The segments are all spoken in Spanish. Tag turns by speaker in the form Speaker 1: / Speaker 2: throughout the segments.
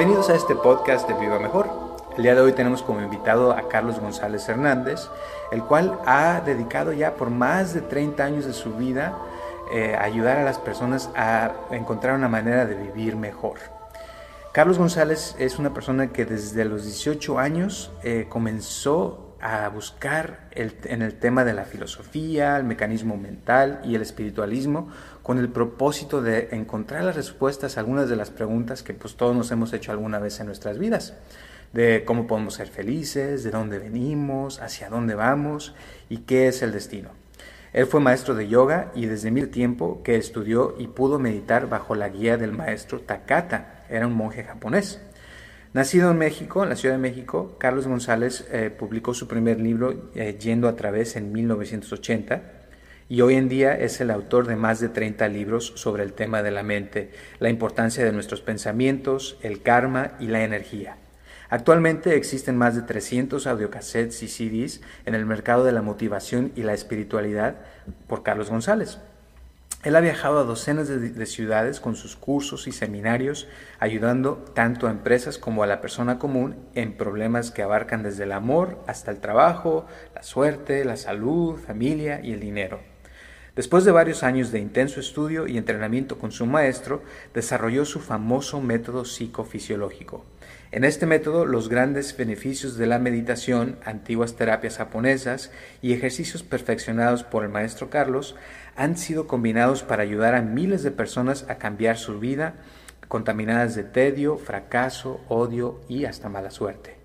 Speaker 1: Bienvenidos a este podcast de Viva Mejor. El día de hoy tenemos como invitado a Carlos González Hernández, el cual ha dedicado ya por más de 30 años de su vida eh, a ayudar a las personas a encontrar una manera de vivir mejor. Carlos González es una persona que desde los 18 años eh, comenzó a buscar en el tema de la filosofía, el mecanismo mental y el espiritualismo con el propósito de encontrar las respuestas a algunas de las preguntas que pues todos nos hemos hecho alguna vez en nuestras vidas, de cómo podemos ser felices, de dónde venimos, hacia dónde vamos y qué es el destino. Él fue maestro de yoga y desde mil tiempo que estudió y pudo meditar bajo la guía del maestro Takata, era un monje japonés. Nacido en México, en la Ciudad de México, Carlos González eh, publicó su primer libro eh, Yendo a través en 1980 y hoy en día es el autor de más de 30 libros sobre el tema de la mente, la importancia de nuestros pensamientos, el karma y la energía. Actualmente existen más de 300 audiocassettes y CDs en el mercado de la motivación y la espiritualidad por Carlos González. Él ha viajado a docenas de, ciudades con sus cursos y seminarios, ayudando tanto a empresas como a la persona común en problemas que abarcan desde el amor hasta el trabajo, la suerte, la salud, familia y el dinero. Después de varios años de intenso estudio y entrenamiento con su maestro, desarrolló su famoso método psicofisiológico. En este método, los grandes beneficios de la meditación, antiguas terapias japonesas y ejercicios perfeccionados por el maestro Carlos han sido combinados para ayudar a miles de personas a cambiar su vida contaminadas de tedio, fracaso, odio y hasta mala suerte.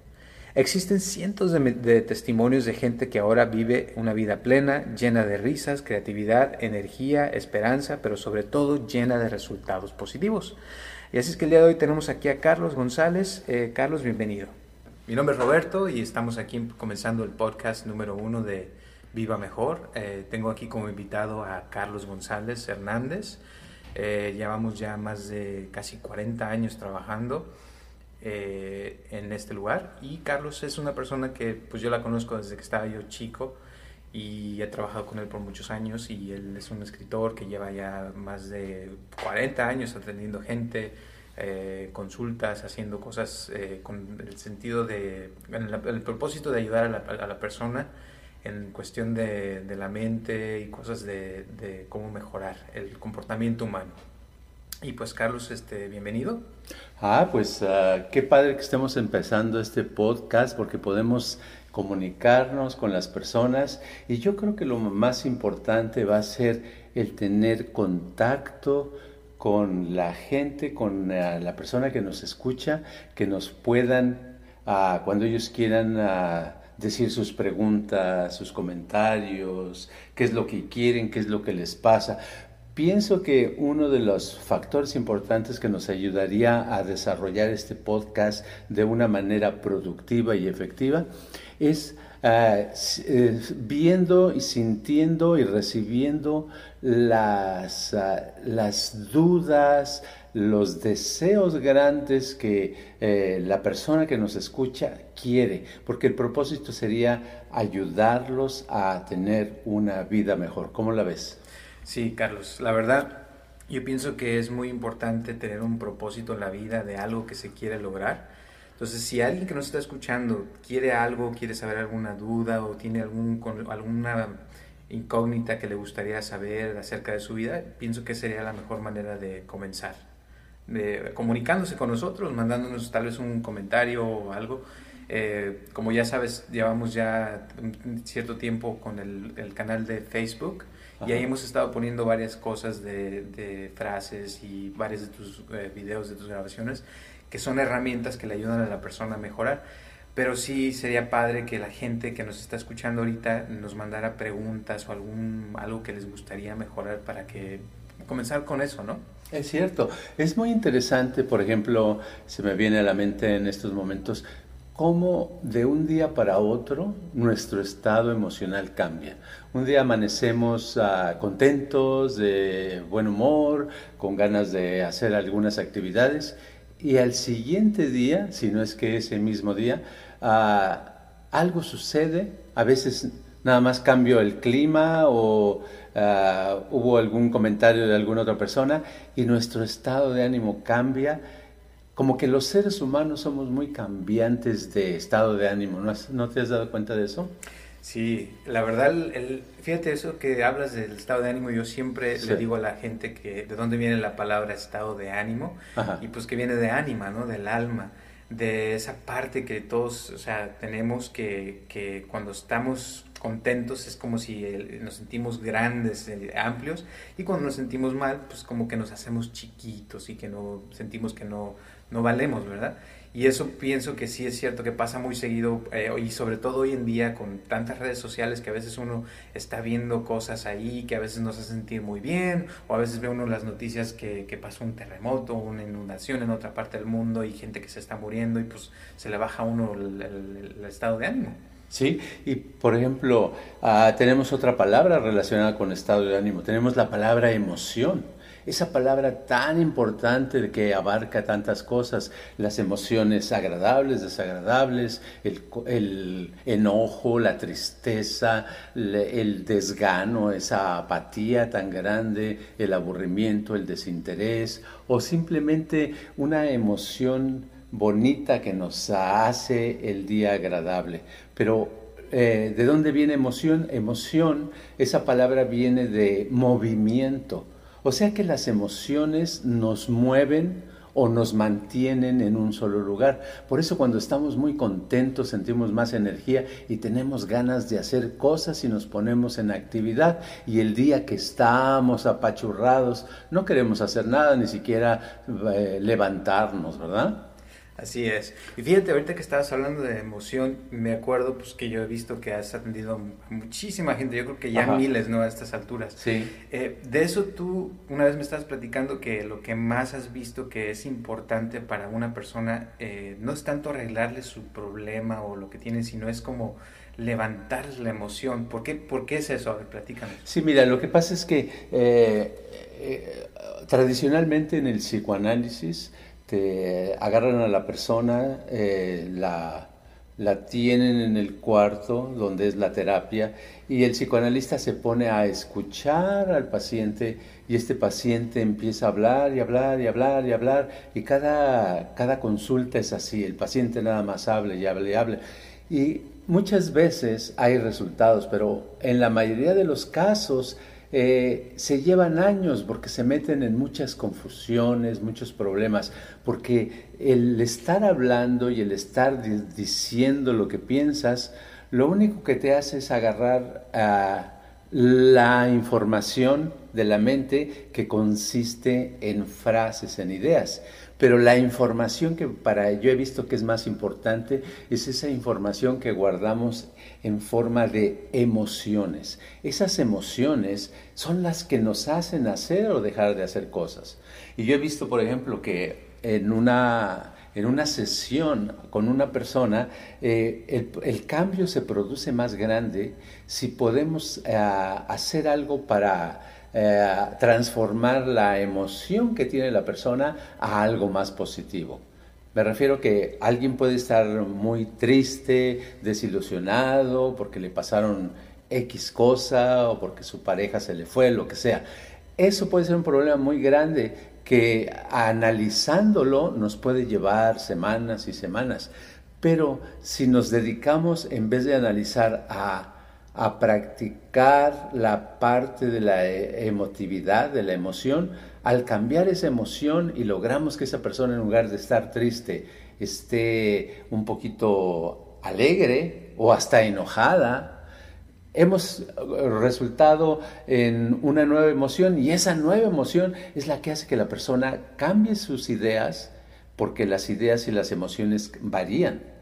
Speaker 1: Existen cientos de, testimonios de gente que ahora vive una vida plena, llena de risas, creatividad, energía, esperanza, pero sobre todo llena de resultados positivos. Y así es que el día de hoy tenemos aquí a Carlos González. Eh, Carlos, bienvenido. Mi nombre es Roberto y estamos aquí comenzando el podcast número uno de Viva Mejor. Eh, tengo aquí como invitado a Carlos González Hernández. Eh, llevamos ya más de casi 40 años trabajando eh, en este lugar. Y Carlos es una persona que pues yo la conozco desde que estaba yo chico y he trabajado con él por muchos años y él es un escritor que lleva ya más de 40 años atendiendo gente, eh, consultas, haciendo cosas eh, con el sentido de, el, propósito de ayudar a la, a la persona en cuestión de, de, la mente y cosas de, de cómo mejorar el comportamiento humano. Y pues Carlos, este, bienvenido.
Speaker 2: Ah, pues uh, qué padre que estemos empezando este podcast porque podemos comunicarnos con las personas y yo creo que lo más importante va a ser el tener contacto con la gente, con uh, la persona que nos escucha, que nos puedan, uh, cuando ellos quieran decir sus preguntas, sus comentarios, qué es lo que quieren, qué es lo que les pasa. Pienso que uno de los factores importantes que nos ayudaría a desarrollar este podcast de una manera productiva y efectiva es eh, eh, viendo y sintiendo y recibiendo las, ah, las dudas, los deseos grandes que eh, la persona que nos escucha quiere, porque el propósito sería ayudarlos a tener una vida mejor. ¿Cómo la ves?
Speaker 1: Sí, Carlos, la verdad, yo pienso que es muy importante tener un propósito en la vida de algo que se quiere lograr. Entonces, si alguien que nos está escuchando quiere algo, quiere saber alguna duda o tiene algún, alguna incógnita que le gustaría saber acerca de su vida, pienso que sería la mejor manera de comenzar. De, comunicándose con nosotros, mandándonos tal vez un comentario o algo. Eh, como ya sabes, llevamos ya un cierto tiempo con el, el canal de Facebook y ahí hemos estado poniendo varias cosas de, frases y varios de tus eh, videos, de tus grabaciones, que son herramientas que le ayudan a la persona a mejorar. pero sí sería padre que la gente que nos está escuchando ahorita nos mandara preguntas o algún algo que les gustaría mejorar para que comenzar con eso, ¿no?
Speaker 2: Es cierto, es muy interesante, por ejemplo, se me viene a la mente en estos momentos cómo de un día para otro nuestro estado emocional cambia. Un día amanecemos uh, contentos, de buen humor, con ganas de hacer algunas actividades y al siguiente día, si no es que ese mismo día, uh, algo sucede, a veces nada más cambio el clima o uh, hubo algún comentario de alguna otra persona y nuestro estado de ánimo cambia como que los seres humanos somos muy cambiantes de estado de ánimo, ¿no, te has dado cuenta de eso?
Speaker 1: Sí, la verdad, el, fíjate eso que hablas del estado de ánimo, yo siempre le digo a la gente que de dónde viene la palabra estado de ánimo y pues que viene de ánima, ¿no? Del alma, de esa parte que todos, o sea, tenemos que, que cuando estamos contentos es como si nos sentimos grandes, eh, amplios, y cuando nos sentimos mal, pues como que nos hacemos chiquitos y que no sentimos que no no valemos, ¿verdad? Y eso pienso que sí es cierto que pasa muy seguido eh, y sobre todo hoy en día con tantas redes sociales que a veces uno está viendo cosas ahí que a veces nos hace sentir muy bien o a veces ve uno las noticias que, que pasó un terremoto, una inundación en otra parte del mundo y gente que se está muriendo y pues se le baja a uno el, estado de ánimo.
Speaker 2: Sí, y por ejemplo, ah, tenemos otra palabra relacionada con estado de ánimo, tenemos la palabra emoción. Esa palabra tan importante que abarca tantas cosas, las emociones agradables, desagradables, el, enojo, la tristeza, el desgano, esa apatía tan grande, el aburrimiento, el desinterés o simplemente una emoción bonita que nos hace el día agradable. Pero eh, ¿de dónde viene emoción? Emoción, esa palabra viene de movimiento o sea que las emociones nos mueven o nos mantienen en un solo lugar. Por eso cuando estamos muy contentos sentimos más energía y tenemos ganas de hacer cosas y nos ponemos en actividad. Y el día que estamos apachurrados no queremos hacer nada, ni siquiera eh, levantarnos, ¿verdad?
Speaker 1: Así es. Y fíjate, ahorita que estabas hablando de emoción, me acuerdo pues que yo he visto que has atendido a muchísima gente, yo creo que ya miles, ¿no? A estas alturas.
Speaker 2: Sí.
Speaker 1: Eh, de eso tú una vez me estabas platicando que lo que más has visto que es importante para una persona eh, no es tanto arreglarle su problema o lo que tiene, sino es como levantar la emoción. ¿Por qué, ¿Por qué es eso? A ver, platícanos.
Speaker 2: Sí, mira, lo que pasa es que eh, tradicionalmente en el psicoanálisis, te agarran a la persona, eh, la, la tienen en el cuarto donde es la terapia y el psicoanalista se pone a escuchar al paciente y este paciente empieza a hablar y hablar y hablar y hablar y cada, cada consulta es así, el paciente nada más habla y habla y habla. Y muchas veces hay resultados, pero en la mayoría de los casos eh, se llevan años porque se meten en muchas confusiones, muchos problemas, porque el estar hablando y el estar diciendo lo que piensas, lo único que te hace es agarrar la información de la mente que consiste en frases, en ideas. Pero la información que para yo he visto que es más importante es esa información que guardamos en forma de emociones. Esas emociones son las que nos hacen hacer o dejar de hacer cosas. Y yo he visto, por ejemplo, que en una, en una sesión con una persona, eh, el, cambio se produce más grande si podemos eh, hacer algo para eh, transformar la emoción que tiene la persona a algo más positivo. Me refiero que alguien puede estar muy triste, desilusionado, porque le pasaron X cosa o porque su pareja se le fue, lo que sea. Eso puede ser un problema muy grande que analizándolo nos puede llevar semanas y semanas. Pero si nos dedicamos, en vez de analizar a a practicar la parte de la e, emotividad, de la emoción, al cambiar esa emoción y logramos que esa persona en lugar de estar triste esté un poquito alegre o hasta enojada, hemos resultado en una nueva emoción y esa nueva emoción es la que hace que la persona cambie sus ideas porque las ideas y las emociones varían.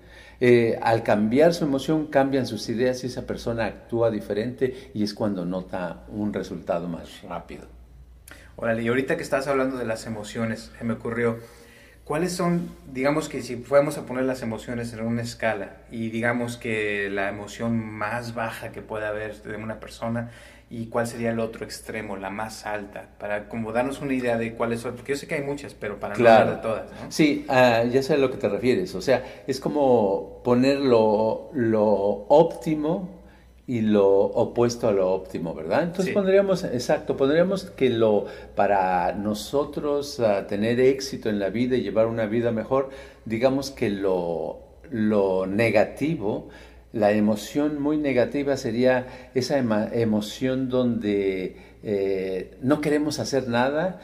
Speaker 2: Eh, al cambiar su emoción, cambian sus ideas y esa persona actúa diferente y es cuando nota un resultado más rápido.
Speaker 1: Órale, y ahorita que estás hablando de las emociones, me ocurrió, ¿cuáles son, digamos que si fuéramos a poner las emociones en una escala y digamos que la emoción más baja que pueda haber de una persona y cuál sería el otro extremo, la más alta, para como darnos una idea de cuáles son, porque yo sé que hay muchas, pero para no hablar de todas. ¿no?
Speaker 2: Sí, uh, ya sé a lo que te refieres, o sea, es como poner lo, lo óptimo y lo opuesto a lo óptimo, ¿verdad? Entonces sí. pondríamos, exacto, pondríamos que lo para nosotros uh, tener éxito en la vida y llevar una vida mejor, digamos que lo, lo negativo la emoción muy negativa sería esa emoción donde eh, no queremos hacer nada,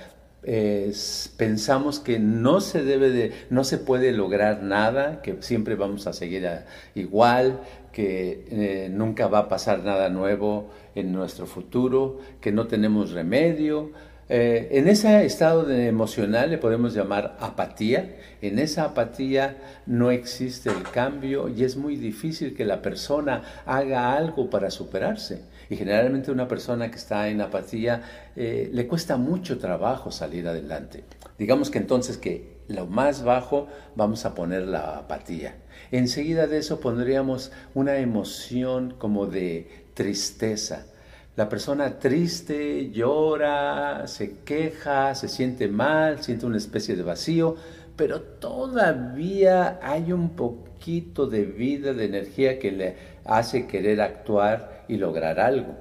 Speaker 2: pensamos que no se debe de, no se puede lograr nada, que siempre vamos a seguir igual, que eh, nunca va a pasar nada nuevo en nuestro futuro, que no tenemos remedio, eh, en ese estado de emocional le podemos llamar apatía. En esa apatía no existe el cambio y es muy difícil que la persona haga algo para superarse. Y generalmente una persona que está en apatía eh, le cuesta mucho trabajo salir adelante. Digamos que entonces que lo más bajo vamos a poner la apatía. Enseguida de eso pondríamos una emoción como de tristeza la persona triste llora, se queja, se siente mal, siente una especie de vacío, pero todavía hay un poquito de vida, de energía que le hace querer actuar y lograr algo.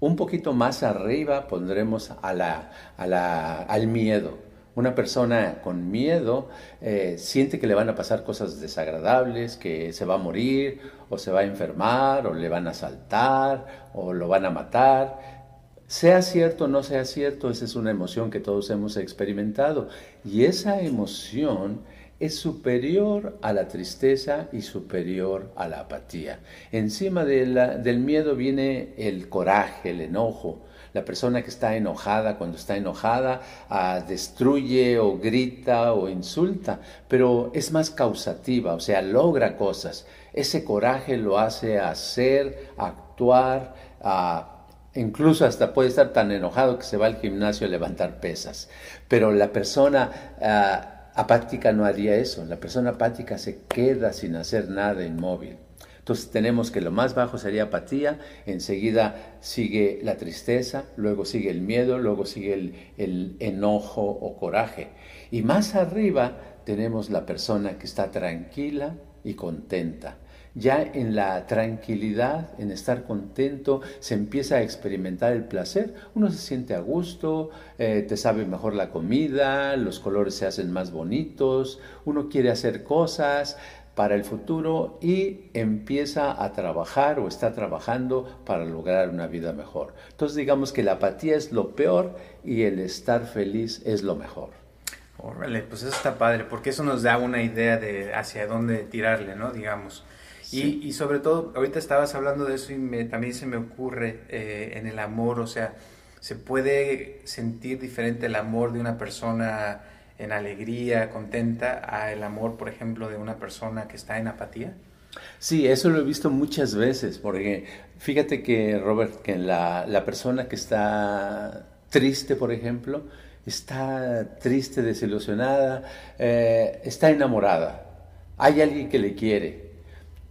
Speaker 2: Un poquito más arriba pondremos a la, al miedo. Una persona con miedo eh, siente que le van a pasar cosas desagradables, que se va a morir o se va a enfermar o le van a asaltar o lo van a matar. Sea cierto o no sea cierto, esa es una emoción que todos hemos experimentado. Y esa emoción es superior a la tristeza y superior a la apatía. Encima del miedo viene el coraje, el enojo, la persona que está enojada, cuando está enojada, ah, destruye o grita o insulta, pero es más causativa, o sea, logra cosas. Ese coraje lo hace hacer, actuar, ah, incluso hasta puede estar tan enojado que se va al gimnasio a levantar pesas. Pero la persona ah, apática no haría eso. La persona apática se queda sin hacer nada inmóvil. Entonces tenemos que lo más bajo sería apatía, enseguida sigue la tristeza, luego sigue el miedo, luego sigue el, enojo o coraje. Y más arriba tenemos la persona que está tranquila y contenta. Ya en la tranquilidad, en estar contento, se empieza a experimentar el placer. Uno se siente a gusto, eh, te sabe mejor la comida, los colores se hacen más bonitos, uno quiere hacer cosas, para el futuro y empieza a trabajar o está trabajando para lograr una vida mejor. Entonces digamos que la apatía es lo peor y el estar feliz es lo mejor.
Speaker 1: Órale, pues eso está padre, porque eso nos da una idea de hacia dónde tirarle, ¿no? Digamos. Sí. Y, y, sobre todo, ahorita estabas hablando de eso y me, también se me ocurre eh, en el amor, o sea, se puede sentir diferente el amor de una persona en alegría, contenta, a el amor, por ejemplo, de una persona que está en apatía?
Speaker 2: Sí, eso lo he visto muchas veces, porque fíjate que, Robert, que la, la persona que está triste, por ejemplo, está triste, desilusionada, eh, está enamorada, hay alguien que le quiere,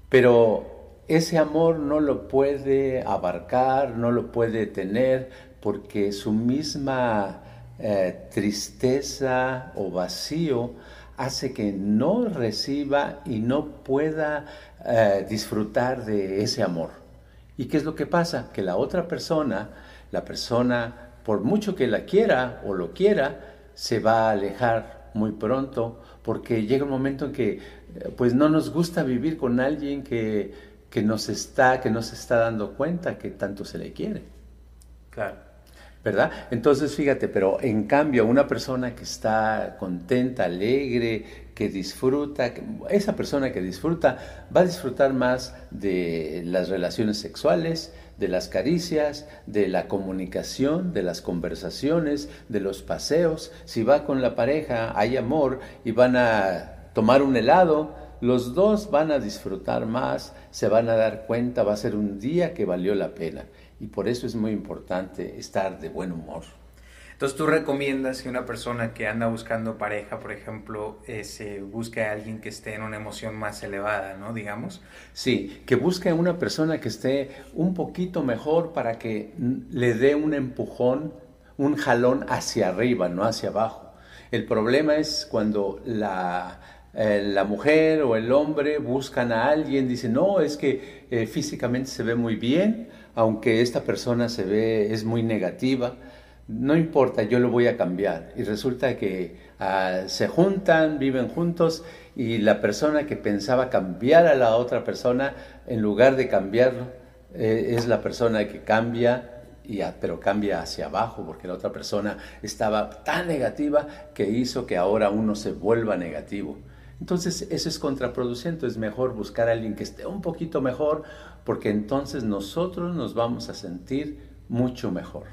Speaker 2: pero ese amor no lo puede abarcar, no lo puede tener, porque su misma eh, tristeza o vacío hace que no reciba y no pueda eh, disfrutar de ese amor. ¿Y qué es lo que pasa? Que la otra persona, la persona, por mucho que la quiera o lo quiera, se va a alejar muy pronto porque llega un momento en que eh, pues no nos gusta vivir con alguien que, que nos está, que no se está dando cuenta que tanto se le quiere.
Speaker 1: Claro.
Speaker 2: ¿Verdad? Entonces, fíjate, pero en cambio, una persona que está contenta, alegre, que disfruta, esa persona que disfruta va a disfrutar más de las relaciones sexuales, de las caricias, de la comunicación, de las conversaciones, de los paseos. Si va con la pareja, hay amor y van a tomar un helado, los dos van a disfrutar más, se van a dar cuenta, va a ser un día que valió la pena. Y por eso es muy importante estar de buen humor.
Speaker 1: Entonces tú recomiendas que una persona que anda buscando pareja, por ejemplo, eh, se busque a alguien que esté en una emoción más elevada, ¿no? Digamos.
Speaker 2: Sí, que busque a una persona que esté un poquito mejor para que le dé un empujón, un jalón hacia arriba, no hacia abajo. El problema es cuando la, eh, la mujer o el hombre buscan a alguien, dicen, no, es que eh, físicamente se ve muy bien, aunque esta persona se ve, es muy negativa no importa, yo lo voy a cambiar. Y resulta que ah, se juntan, viven juntos y la persona que pensaba cambiar a la otra persona, en lugar de cambiarlo, eh, es la persona que cambia, y pero cambia hacia abajo, porque la otra persona estaba tan negativa que hizo que ahora uno se vuelva negativo. Entonces eso es contraproducente, es mejor buscar a alguien que esté un poquito mejor, porque entonces nosotros nos vamos a sentir mucho mejor.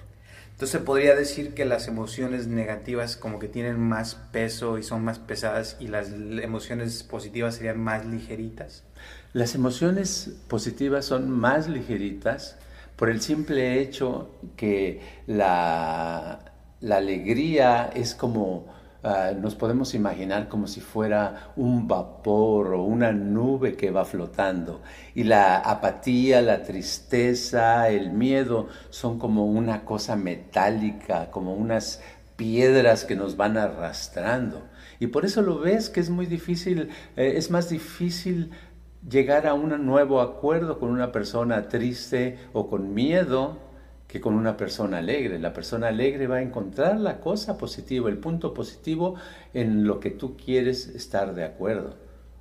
Speaker 1: Entonces podría decir que las emociones negativas como que tienen más peso y son más pesadas y las emociones positivas serían más ligeritas.
Speaker 2: Las emociones positivas son más ligeritas por el simple hecho que la, la alegría es como Ah, nos podemos imaginar como si fuera un vapor o una nube que va flotando. Y la apatía, la tristeza, el miedo son como una cosa metálica, como unas piedras que nos van arrastrando. Y por eso lo ves que es muy difícil, eh, es más difícil llegar a un nuevo acuerdo con una persona triste o con miedo que con una persona alegre. La persona alegre va a encontrar la cosa positiva, el punto positivo en lo que tú quieres estar de acuerdo.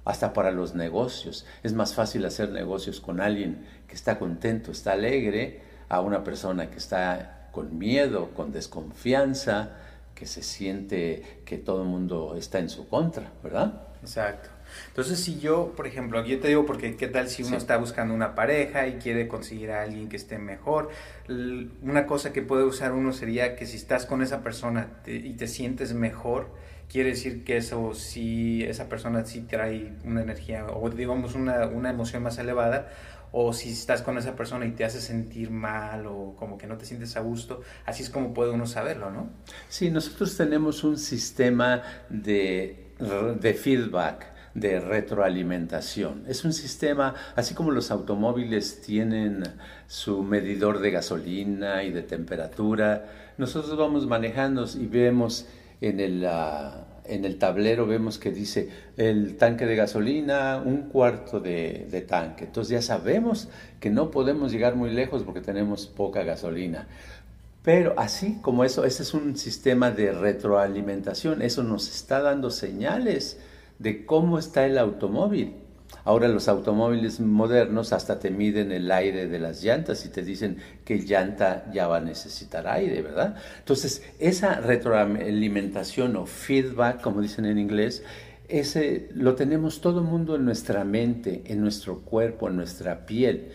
Speaker 2: Hasta para los negocios. Es más fácil hacer negocios con alguien que está contento, está alegre, a una persona que está con miedo, con desconfianza, que se siente que todo el mundo está en su contra, ¿verdad?
Speaker 1: Exacto. Entonces, si yo, por ejemplo, yo te digo porque qué tal si uno está buscando una pareja y quiere conseguir a alguien que esté mejor, una cosa que puede usar uno sería que si estás con esa persona y te sientes mejor, quiere decir que eso sí, esa persona sí trae una energía o digamos una, una emoción más elevada, o si estás con esa persona y te hace sentir mal o como que no te sientes a gusto, así es como puede uno saberlo, ¿no?
Speaker 2: Sí, nosotros tenemos un sistema de, de feedback de retroalimentación. Es un sistema, así como los automóviles tienen su medidor de gasolina y de temperatura, nosotros vamos manejando y vemos en el, ah, en el tablero, vemos que dice el tanque de gasolina, un cuarto de, de tanque. Entonces ya sabemos que no podemos llegar muy lejos porque tenemos poca gasolina. Pero así como eso, ese es un sistema de retroalimentación, eso nos está dando señales de cómo está el automóvil. Ahora los automóviles modernos hasta te miden el aire de las llantas y te dicen que llanta ya va a necesitar aire, ¿verdad? Entonces, esa retroalimentación o feedback, como dicen en inglés, ese lo tenemos todo el mundo en nuestra mente, en nuestro cuerpo, en nuestra piel.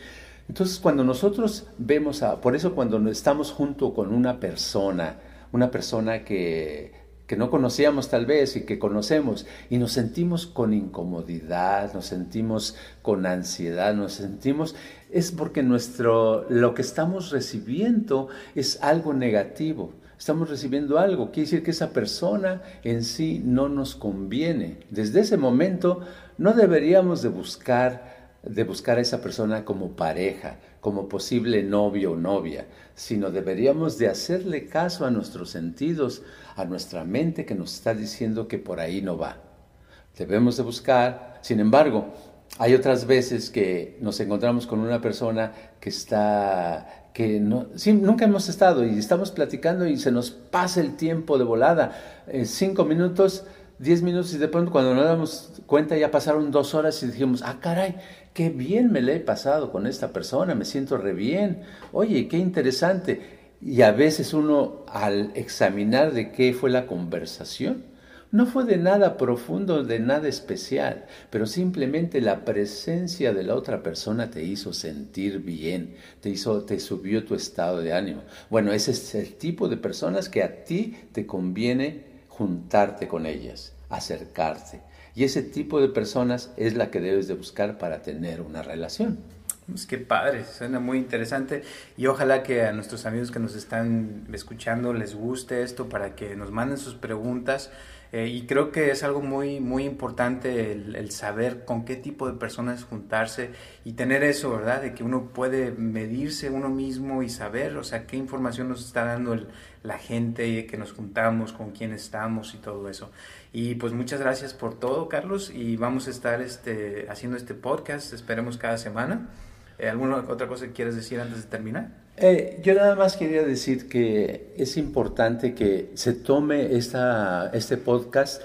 Speaker 2: Entonces, cuando nosotros vemos a, por eso cuando estamos junto con una persona, una persona que que no conocíamos tal vez y que conocemos y nos sentimos con incomodidad, nos sentimos con ansiedad, nos sentimos es porque nuestro lo que estamos recibiendo es algo negativo. Estamos recibiendo algo, quiere decir que esa persona en sí no nos conviene. Desde ese momento no deberíamos de buscar de buscar a esa persona como pareja, como posible novio o novia, sino deberíamos de hacerle caso a nuestros sentidos, a nuestra mente que nos está diciendo que por ahí no va. Debemos de buscar, sin embargo, hay otras veces que nos encontramos con una persona que está, que no, nunca hemos estado y estamos platicando y se nos pasa el tiempo de volada, en cinco minutos, diez minutos y de pronto cuando nos damos cuenta ya pasaron dos horas y dijimos, ah, caray, qué bien me le he pasado con esta persona, me siento re bien, oye, qué interesante. Y a veces uno al examinar de qué fue la conversación, no fue de nada profundo, de nada especial, pero simplemente la presencia de la otra persona te hizo sentir bien, te hizo, te subió tu estado de ánimo. Bueno, ese es el tipo de personas que a ti te conviene juntarte con ellas, acercarte. Y ese tipo de personas es la que debes de buscar para tener una relación.
Speaker 1: Es que padre, suena muy interesante y ojalá que a nuestros amigos que nos están escuchando les guste esto para que nos manden sus preguntas eh, y creo que es algo muy, muy importante el, saber con qué tipo de personas juntarse y tener eso, ¿verdad? De que uno puede medirse uno mismo y saber, o sea, qué información nos está dando la gente que nos juntamos, con quién estamos y todo eso. Y pues muchas gracias por todo, Carlos, y vamos a estar este, haciendo este podcast, esperemos cada semana. Eh, ¿Alguna otra cosa que quieras decir antes de terminar?
Speaker 2: Eh, yo nada más quería decir que es importante que se tome esta, este podcast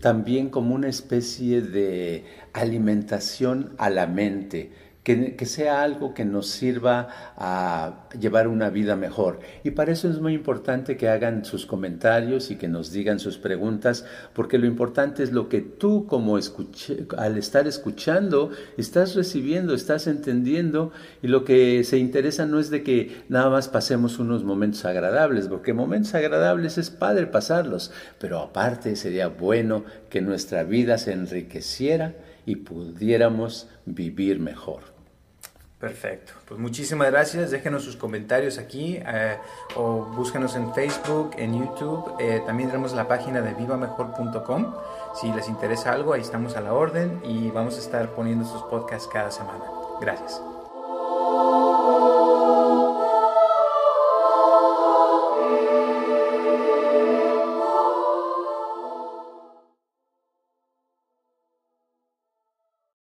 Speaker 2: también como una especie de alimentación a la mente que, sea algo que nos sirva a llevar una vida mejor. Y para eso es muy importante que hagan sus comentarios y que nos digan sus preguntas, porque lo importante es lo que tú como escuché, al estar escuchando estás recibiendo, estás entendiendo y lo que se interesa no es de que nada más pasemos unos momentos agradables, porque momentos agradables es padre pasarlos, pero aparte sería bueno que nuestra vida se enriqueciera y pudiéramos vivir mejor.
Speaker 1: Perfecto. Pues muchísimas gracias. Déjenos sus comentarios aquí eh, o búsquenos en Facebook, en YouTube. Eh, también tenemos la página de vivamejor.com. Si les interesa algo, ahí estamos a la orden y vamos a estar poniendo estos podcasts cada semana. Gracias.